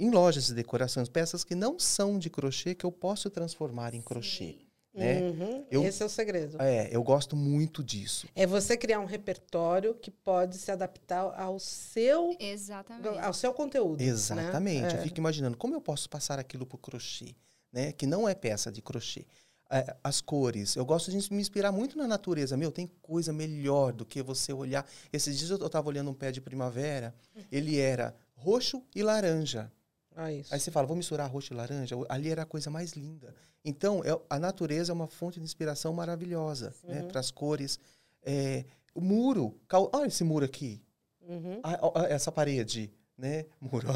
[SPEAKER 4] em lojas de decoração, peças que não são de crochê, que eu posso transformar em crochê. Né?
[SPEAKER 2] Uhum,
[SPEAKER 4] Eu-
[SPEAKER 2] Esse é o segredo.
[SPEAKER 4] É, eu gosto muito disso.
[SPEAKER 2] É você criar um repertório que pode se adaptar ao seu,
[SPEAKER 1] Exatamente.
[SPEAKER 2] ao seu conteúdo. né?
[SPEAKER 4] Exatamente. Eu
[SPEAKER 2] É.
[SPEAKER 4] fico imaginando como eu posso passar aquilo pro crochê, né? Que não é peça de crochê. É, As cores, eu gosto de me inspirar muito na natureza. Meu, tem coisa melhor do que você olhar. Esses dias eu estava olhando um pé de primavera, ele era roxo e laranja.
[SPEAKER 2] Ah.
[SPEAKER 4] Aí você fala, vou misturar roxo e laranja. Ali era a coisa mais linda. Então, é- a natureza é uma fonte de inspiração maravilhosa, né? Para as cores. É, o muro, cal- olha esse muro aqui.
[SPEAKER 2] Uhum.
[SPEAKER 4] Ah, ó, ó, essa parede, né? Muro,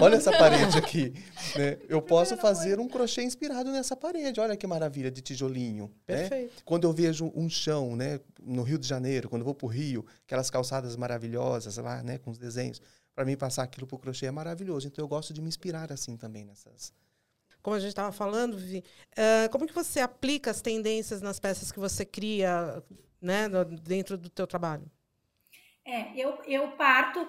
[SPEAKER 4] olha, essa parede aqui. né? Eu posso fazer um crochê inspirado nessa parede. Olha que maravilha de tijolinho. né?
[SPEAKER 2] Perfeito.
[SPEAKER 4] Quando eu vejo um chão, né, no Rio de Janeiro, quando eu vou para o Rio, aquelas calçadas maravilhosas lá, né, com os desenhos, para mim passar aquilo para o crochê é maravilhoso. Então eu gosto de me inspirar assim também nessas.
[SPEAKER 2] Como a gente estava falando, Vivi, eh, como que você aplica as tendências nas peças que você cria né, no- dentro do teu trabalho?
[SPEAKER 3] É, eu, eu parto,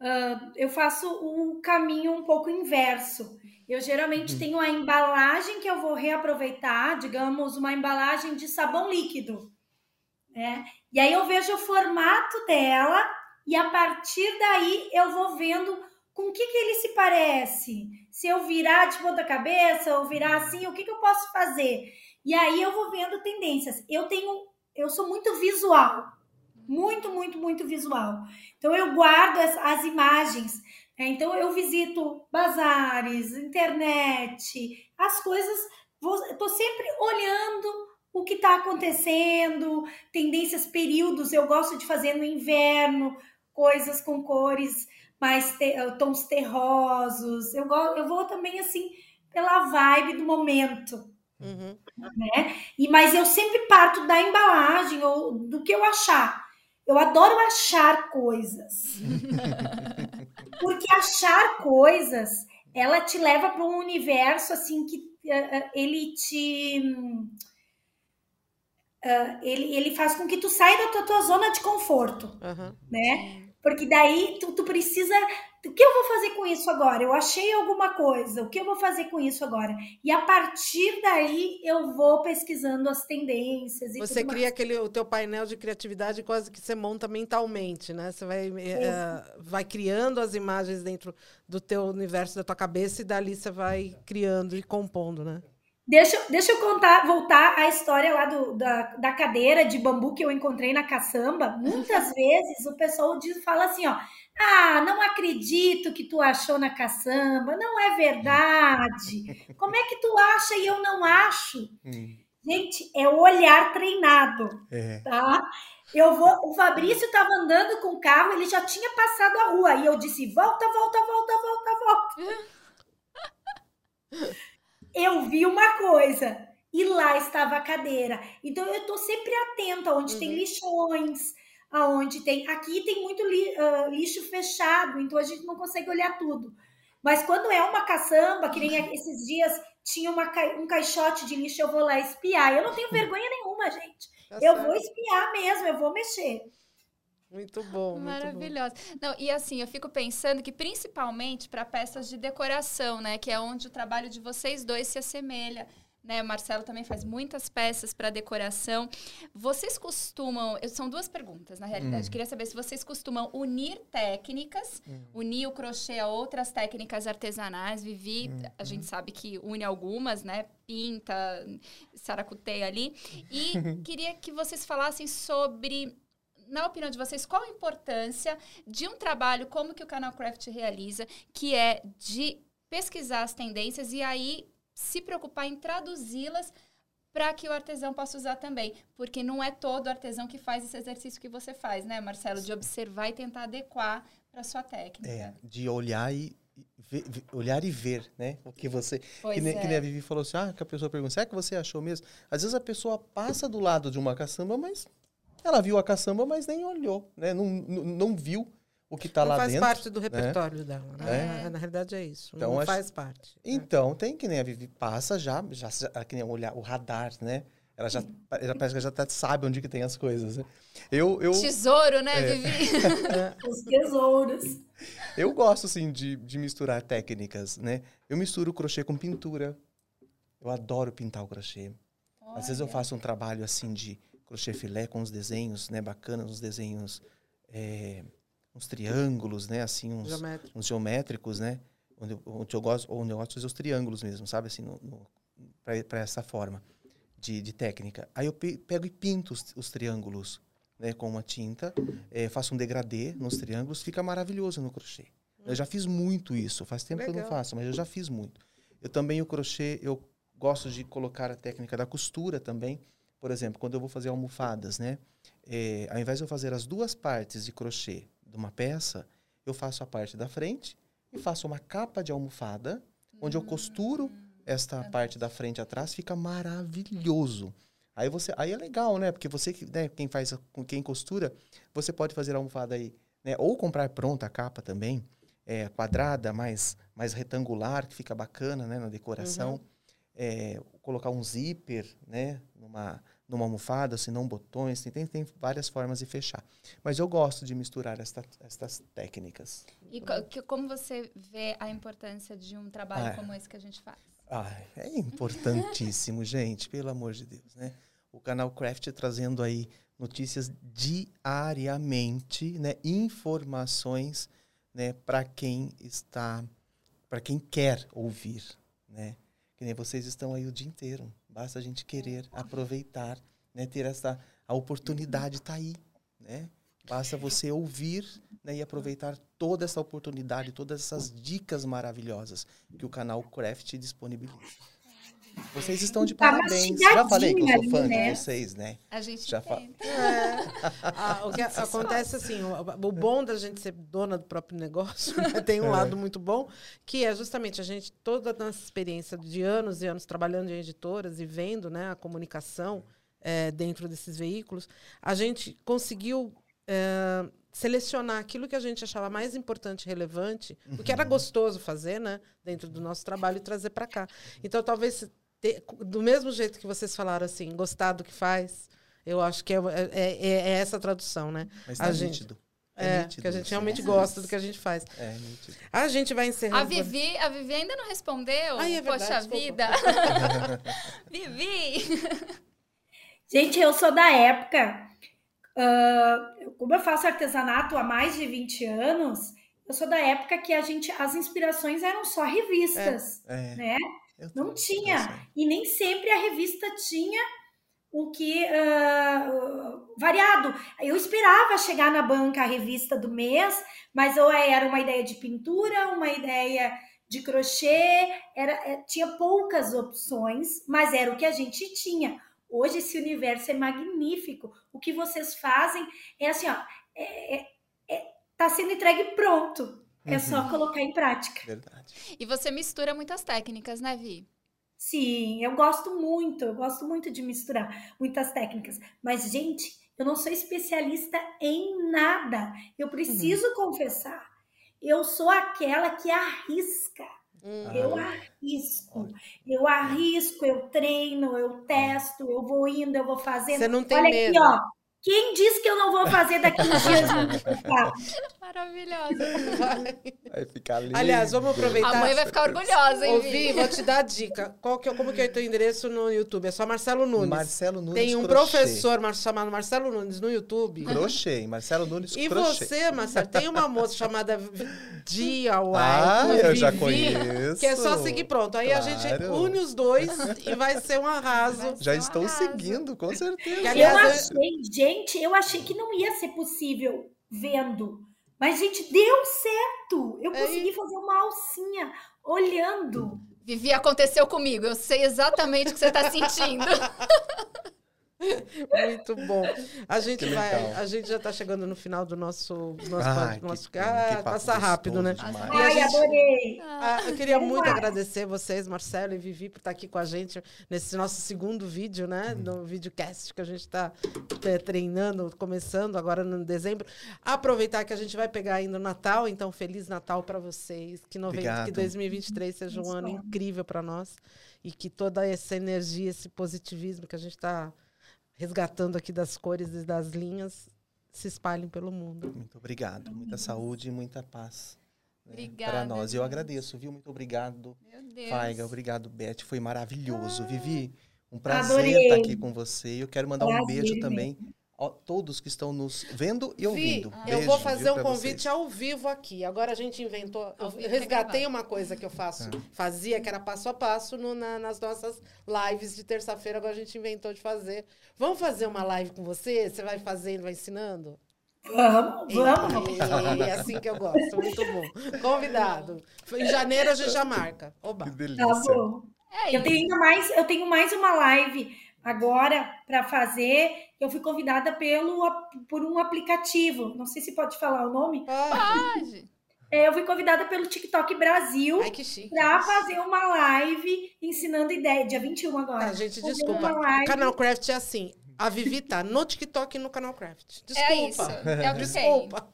[SPEAKER 3] ah, eu faço um caminho um pouco inverso. Eu geralmente
[SPEAKER 4] Uhum.
[SPEAKER 3] tenho a embalagem que eu vou reaproveitar, digamos, uma embalagem de sabão líquido. Né? E aí eu vejo o formato dela e a partir daí eu vou vendo com o que, que ele se parece. Se eu virar de ponta cabeça ou virar assim, o que, que eu posso fazer? E aí eu vou vendo tendências. Eu tenho, eu sou muito visual. Muito, muito, muito visual. Então eu guardo as, as imagens. né? Então eu visito bazares, internet, as coisas. Estou sempre olhando o que está acontecendo, tendências, períodos. Eu gosto de fazer no inverno coisas com cores mais te- tons terrosos. Eu, go- eu vou também assim pela vibe do momento.
[SPEAKER 2] Uhum.
[SPEAKER 3] E mas eu sempre parto da embalagem ou do que eu achar. Eu adoro achar coisas. [LAUGHS] Porque achar coisas, ela te leva para um universo assim que eh, eh, ele te eh, ele, ele faz com que tu saia da tua, tua zona de conforto
[SPEAKER 2] Aham.
[SPEAKER 3] né? Porque daí tu, tu precisa o que eu vou fazer com isso agora? Eu achei alguma coisa, o que eu vou fazer com isso agora? E a partir daí eu vou pesquisando as tendências.
[SPEAKER 2] você cria mais. aquele o teu painel de criatividade quase que você monta mentalmente, né? Você vai, é, vai criando as imagens dentro do teu universo, da tua cabeça, e dali você vai criando e compondo, né?
[SPEAKER 3] Deixa, deixa eu contar, voltar à história lá do, da, da cadeira de bambu que eu encontrei na caçamba. Muitas [LAUGHS] vezes o pessoal diz, fala assim, ó, ah, não acredito que tu achou na caçamba, não é verdade. Como é que tu acha e eu não acho? Hum. Gente, é o olhar treinado, é. tá? Eu vou, o Fabrício estava andando com o carro, ele já tinha passado a rua e eu disse: "Volta, volta, volta, volta, volta". [LAUGHS] eu vi uma coisa e lá estava a cadeira. Então eu estou sempre atenta onde uhum. tem lixões, aonde tem. Aqui tem muito li, uh, lixo fechado, então a gente não consegue olhar tudo. Mas quando é uma caçamba, que nem esses dias tinha uma, um caixote de lixo, eu vou lá espiar. Eu não tenho vergonha nenhuma, gente. Tá eu certo. vou espiar mesmo, eu vou mexer.
[SPEAKER 2] Muito bom.
[SPEAKER 1] Maravilhosa. Não, e assim, eu fico pensando que principalmente para peças de decoração, né? Que é onde o trabalho de vocês dois se assemelha. Né, o Marcelo também faz muitas peças para decoração. Vocês costumam. São duas perguntas, na realidade. Hum. Queria saber se vocês costumam unir técnicas, hum. unir o crochê a outras técnicas artesanais. Vivi, hum. a gente sabe que une algumas, né? Pinta, saracuteia ali. E [LAUGHS] queria que vocês falassem sobre na opinião de vocês, qual a importância de um trabalho como que o Canal Craft realiza, que é de pesquisar as tendências e aí se preocupar em traduzi-las para que o artesão possa usar também. Porque não é todo artesão que faz esse exercício que você faz, né, Marcelo? De observar e tentar adequar para sua técnica.
[SPEAKER 4] É, de olhar e ver, olhar e ver, né? O que você. Pois que, é. que nem a Vivi falou assim: ah, que a pessoa pergunta, será que você achou mesmo? Às vezes a pessoa passa do lado de uma caçamba, mas ela viu a caçamba, mas nem olhou, né? Não, não, não viu o que está lá dentro.
[SPEAKER 2] faz parte do né? repertório né? dela. Né? É. Na realidade é isso. Então, não faz parte.
[SPEAKER 4] Né? Então, tem que nem a Vivi passa já, já que nem olhar o radar, né? Ela já, ela parece que já tá, sabe onde que tem as coisas. Né? Eu, eu,
[SPEAKER 1] Tesouro, né, é. Vivi? [LAUGHS]
[SPEAKER 3] Os tesouros.
[SPEAKER 4] Eu gosto, assim, de, de misturar técnicas, né? Eu misturo crochê com pintura. Eu adoro pintar o crochê. Olha. Às vezes eu faço um trabalho, assim, de crochê filé com os desenhos, né? Bacanas, uns desenhos... É, uns triângulos, né? Assim, uns, Geométrico. uns geométricos, né? Onde, onde, eu gosto, onde eu gosto de fazer os triângulos mesmo, sabe? Assim, para essa forma de, de, técnica. Aí eu pego e pinto os, os triângulos né, com uma tinta, é, faço um degradê nos triângulos, fica maravilhoso no crochê. Eu já fiz muito isso, faz tempo Legal. que eu não faço, mas eu já fiz muito. Eu também, o crochê, eu gosto de colocar a técnica da costura também. Por exemplo, quando eu vou fazer almofadas, né? É, ao invés de eu fazer as duas partes de crochê de uma peça, eu faço a parte da frente e faço uma capa de almofada, onde eu costuro esta hum. parte da frente atrás, fica maravilhoso. Aí você, aí é legal, né? Porque você, né, quem faz, quem costura, você pode fazer a almofada aí, né? Ou comprar pronta a capa também, é, quadrada, mais, mais retangular, que fica bacana, né, na decoração. Uhum. É, colocar um zíper, né, numa numa almofada, se não botões, tem, tem várias formas de fechar. Mas eu gosto de misturar esta, estas técnicas.
[SPEAKER 1] E co que, como você vê a importância de um trabalho ah, como esse que a gente faz?
[SPEAKER 4] Ah, é importantíssimo, [LAUGHS] gente, pelo amor de Deus, né? O canal Craft trazendo aí notícias diariamente, né? Informações, né? Para quem está, para quem quer ouvir, né? Que nem vocês estão aí o dia inteiro Basta a gente querer aproveitar, né? Ter essa a oportunidade está aí, né? Basta você ouvir né, e aproveitar toda essa oportunidade, todas essas dicas maravilhosas que o canal Craft disponibiliza. Vocês estão de tá parabéns. Já falei que eu sou fã né? de vocês, né?
[SPEAKER 1] A gente
[SPEAKER 4] já
[SPEAKER 1] fala.
[SPEAKER 2] É. Ah, o que acontece assim, o, o, bom da gente ser dona do próprio negócio né, tem um é. lado muito bom, que é justamente a gente toda a nossa experiência de anos e anos trabalhando em editoras e vendo, né, a comunicação é, dentro desses veículos, a gente conseguiu é, selecionar aquilo que a gente achava mais importante e relevante, uhum. o que era gostoso fazer, né, dentro do nosso trabalho e trazer para cá. Então, talvez ter, do mesmo jeito que vocês falaram assim, gostar do que faz, eu acho que é, é, é, é essa tradução, né?
[SPEAKER 4] Mas tá a gente, nítido.
[SPEAKER 2] É,
[SPEAKER 4] nítido
[SPEAKER 2] que a gente
[SPEAKER 4] isso,
[SPEAKER 2] realmente
[SPEAKER 4] né? [LAUGHS]
[SPEAKER 2] gosta do que a gente faz.
[SPEAKER 4] É nítido.
[SPEAKER 2] A gente vai encerrando.
[SPEAKER 1] A Vivi, a Vivi ainda não respondeu.
[SPEAKER 2] Ai, é verdade,
[SPEAKER 1] Poxa
[SPEAKER 2] desculpa.
[SPEAKER 1] vida. [LAUGHS] Vivi!
[SPEAKER 3] Gente, eu sou da época. ah, como eu faço artesanato há mais de 20 anos, eu sou da época que a gente, as inspirações eram só revistas,
[SPEAKER 4] É,
[SPEAKER 3] né? Não tinha. E nem sempre a revista tinha o que ah, variado. Eu esperava chegar na banca a revista do mês, mas ou era uma ideia de pintura, uma ideia de crochê, era, é, tinha poucas opções, mas era o que a gente tinha. Hoje esse universo é magnífico. O que vocês fazem é assim, ó, é, é- é- tá sendo entregue pronto. É só
[SPEAKER 4] Uhum.
[SPEAKER 3] colocar em prática.
[SPEAKER 4] Verdade.
[SPEAKER 1] E você mistura muitas técnicas, né, Vi?
[SPEAKER 3] Sim, eu gosto muito, eu gosto muito de misturar muitas técnicas. Mas, gente, eu não sou especialista em nada. Eu preciso confessar. Eu sou aquela que arrisca.
[SPEAKER 2] Hum.
[SPEAKER 3] Eu
[SPEAKER 4] Ah.
[SPEAKER 3] arrisco. Eu arrisco, eu treino, eu testo, eu vou indo, eu vou fazendo.
[SPEAKER 2] Você não tem
[SPEAKER 3] Olha
[SPEAKER 2] medo.
[SPEAKER 3] aqui, ó. Quem disse que eu não vou fazer daqui uns dias? [LAUGHS]
[SPEAKER 1] Maravilhosa.
[SPEAKER 4] Vai ficar lindo.
[SPEAKER 2] Aliás, vamos aproveitar.
[SPEAKER 1] A mãe vai ficar orgulhosa, hein,
[SPEAKER 2] Ô,
[SPEAKER 1] Vi?
[SPEAKER 2] Vi, vou te dar a dica. Qual que é, como que é o teu endereço no YouTube? É só Marcelo Nunes.
[SPEAKER 4] Marcelo Nunes
[SPEAKER 2] Tem um
[SPEAKER 4] Crochê.
[SPEAKER 2] professor chamado Marcelo Nunes no YouTube.
[SPEAKER 4] Crochê, Marcelo Nunes
[SPEAKER 2] E
[SPEAKER 4] Crochê.
[SPEAKER 2] você, Marcelo, tem uma moça chamada Dia
[SPEAKER 4] Ah, eu já
[SPEAKER 2] Vivi,
[SPEAKER 4] conheço.
[SPEAKER 2] Que é só seguir pronto. Aí a gente
[SPEAKER 4] Claro.
[SPEAKER 2] une os dois e vai ser um arraso.
[SPEAKER 4] Já estou
[SPEAKER 1] arraso.
[SPEAKER 4] seguindo, com certeza.
[SPEAKER 2] Que,
[SPEAKER 3] Eu achei, gente, eu achei que não ia ser possível vendo. Mas, gente, deu certo. Eu
[SPEAKER 2] É
[SPEAKER 3] consegui fazer uma alcinha olhando.
[SPEAKER 1] Vivi, aconteceu comigo. Eu sei exatamente o que você tá sentindo. [LAUGHS] [LAUGHS]
[SPEAKER 2] Muito bom. A gente
[SPEAKER 4] Que
[SPEAKER 2] vai,
[SPEAKER 4] legal.
[SPEAKER 2] a gente já está chegando no final do nosso nosso, pod- nosso
[SPEAKER 4] que,
[SPEAKER 2] ah,
[SPEAKER 4] que
[SPEAKER 2] passa rápido, né?
[SPEAKER 4] demais.
[SPEAKER 2] E
[SPEAKER 3] Ai,
[SPEAKER 2] gente-
[SPEAKER 3] adorei.
[SPEAKER 2] Ah, eu queria muito agradecer vocês, Marcelo e Vivi, por estar aqui com a gente nesse nosso segundo vídeo, né?
[SPEAKER 4] Uhum.
[SPEAKER 2] No videocast que a gente está treinando, começando agora no dezembro. Aproveitar que a gente vai pegar ainda o Natal, então Feliz Natal para vocês. Que, novembro, que
[SPEAKER 4] Obrigado.
[SPEAKER 2] 2023 seja um ano incrível para nós e que toda essa energia, esse positivismo que a gente está resgatando aqui das cores e das linhas se espalhem pelo mundo.
[SPEAKER 4] Muito obrigado. Muita saúde e muita paz. né,
[SPEAKER 1] Obrigada,
[SPEAKER 4] Para nós. Eu agradeço, viu? Muito obrigado,
[SPEAKER 1] Meu Deus.
[SPEAKER 4] Faiga. Obrigado, Beth. Foi
[SPEAKER 2] Ah.
[SPEAKER 4] maravilhoso. Vivi, um prazer
[SPEAKER 3] Adorei.
[SPEAKER 4] estar aqui com você. Eu quero mandar um
[SPEAKER 3] Prazer
[SPEAKER 4] beijo
[SPEAKER 3] mesmo.
[SPEAKER 4] também todos que estão nos vendo e
[SPEAKER 2] Vi,
[SPEAKER 4] ouvindo.
[SPEAKER 2] eu
[SPEAKER 4] Beijo,
[SPEAKER 2] vou fazer um convite
[SPEAKER 4] vocês.
[SPEAKER 2] ao vivo aqui. Agora a gente inventou, eu
[SPEAKER 1] é
[SPEAKER 2] resgatei uma coisa que eu faço,
[SPEAKER 4] Ah.
[SPEAKER 2] fazia, que era passo a passo no- na- nas nossas lives de terça-feira. Agora a gente inventou de fazer. Vamos fazer uma live com você? Você vai fazendo, vai ensinando?
[SPEAKER 3] Vamos, vamos.
[SPEAKER 2] É assim que eu gosto, muito bom. Convidado. Em janeiro a gente já marca. Oba.
[SPEAKER 4] Que
[SPEAKER 3] Tá
[SPEAKER 4] delícia.
[SPEAKER 3] bom.
[SPEAKER 1] É
[SPEAKER 3] Eu tenho mais, eu tenho mais uma live agora para fazer. Eu fui convidada pelo por um aplicativo. Não sei se pode falar o nome.
[SPEAKER 2] Ah,
[SPEAKER 1] Pode.
[SPEAKER 3] É, eu fui convidada pelo TikTok Brasil para fazer uma live ensinando ideia. Dia 21 agora.
[SPEAKER 2] Tá, gente, desculpa.
[SPEAKER 3] live.
[SPEAKER 2] Canal Craft é assim. A Vivi tá no TikTok e no Canal Craft. Desculpa.
[SPEAKER 1] É isso. É o que [LAUGHS] tem.
[SPEAKER 2] Desculpa.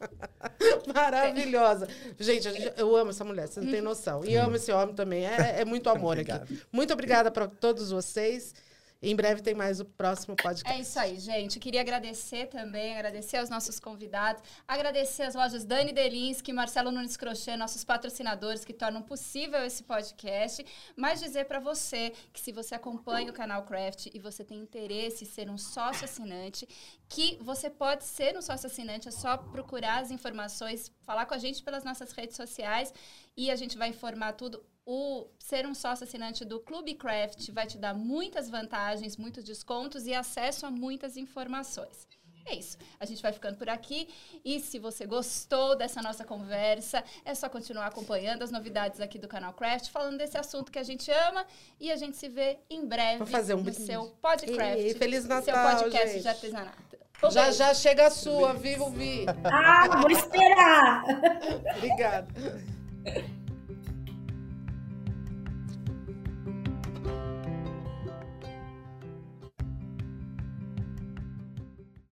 [SPEAKER 2] [LAUGHS] Maravilhosa. Gente, eu amo essa mulher, você não tem noção. E amo esse homem também. É, é muito amor aqui. Muito obrigada para todos vocês. Em breve tem mais o próximo podcast.
[SPEAKER 1] É isso aí, gente. Queria agradecer também, agradecer aos nossos convidados, agradecer às lojas Dani Delinsky, Marcelo Nunes Crochê, nossos patrocinadores que tornam possível esse podcast, mas dizer para você que se você acompanha o canal Craft e você tem interesse em ser um sócio assinante, que você pode ser um sócio assinante, é só procurar as informações, falar com a gente pelas nossas redes sociais e a gente vai informar tudo. O ser um sócio assinante do Clube Craft vai te dar muitas vantagens, muitos descontos e acesso a muitas informações. É isso. A gente vai ficando por aqui. E se você gostou dessa nossa conversa, é só continuar acompanhando as novidades aqui do canal Craft, falando desse assunto que a gente ama. E a gente se vê em breve
[SPEAKER 2] Vou fazer um
[SPEAKER 1] no
[SPEAKER 2] brinde.
[SPEAKER 1] seu Podcraft.
[SPEAKER 2] E Feliz
[SPEAKER 1] seu
[SPEAKER 2] Natal,
[SPEAKER 1] podcast
[SPEAKER 2] gente.
[SPEAKER 1] de artesanato. Um
[SPEAKER 2] Já
[SPEAKER 1] beijo.
[SPEAKER 2] já chega a sua, vivo, Vi.
[SPEAKER 3] Ah, vou esperar.
[SPEAKER 2] Obrigada.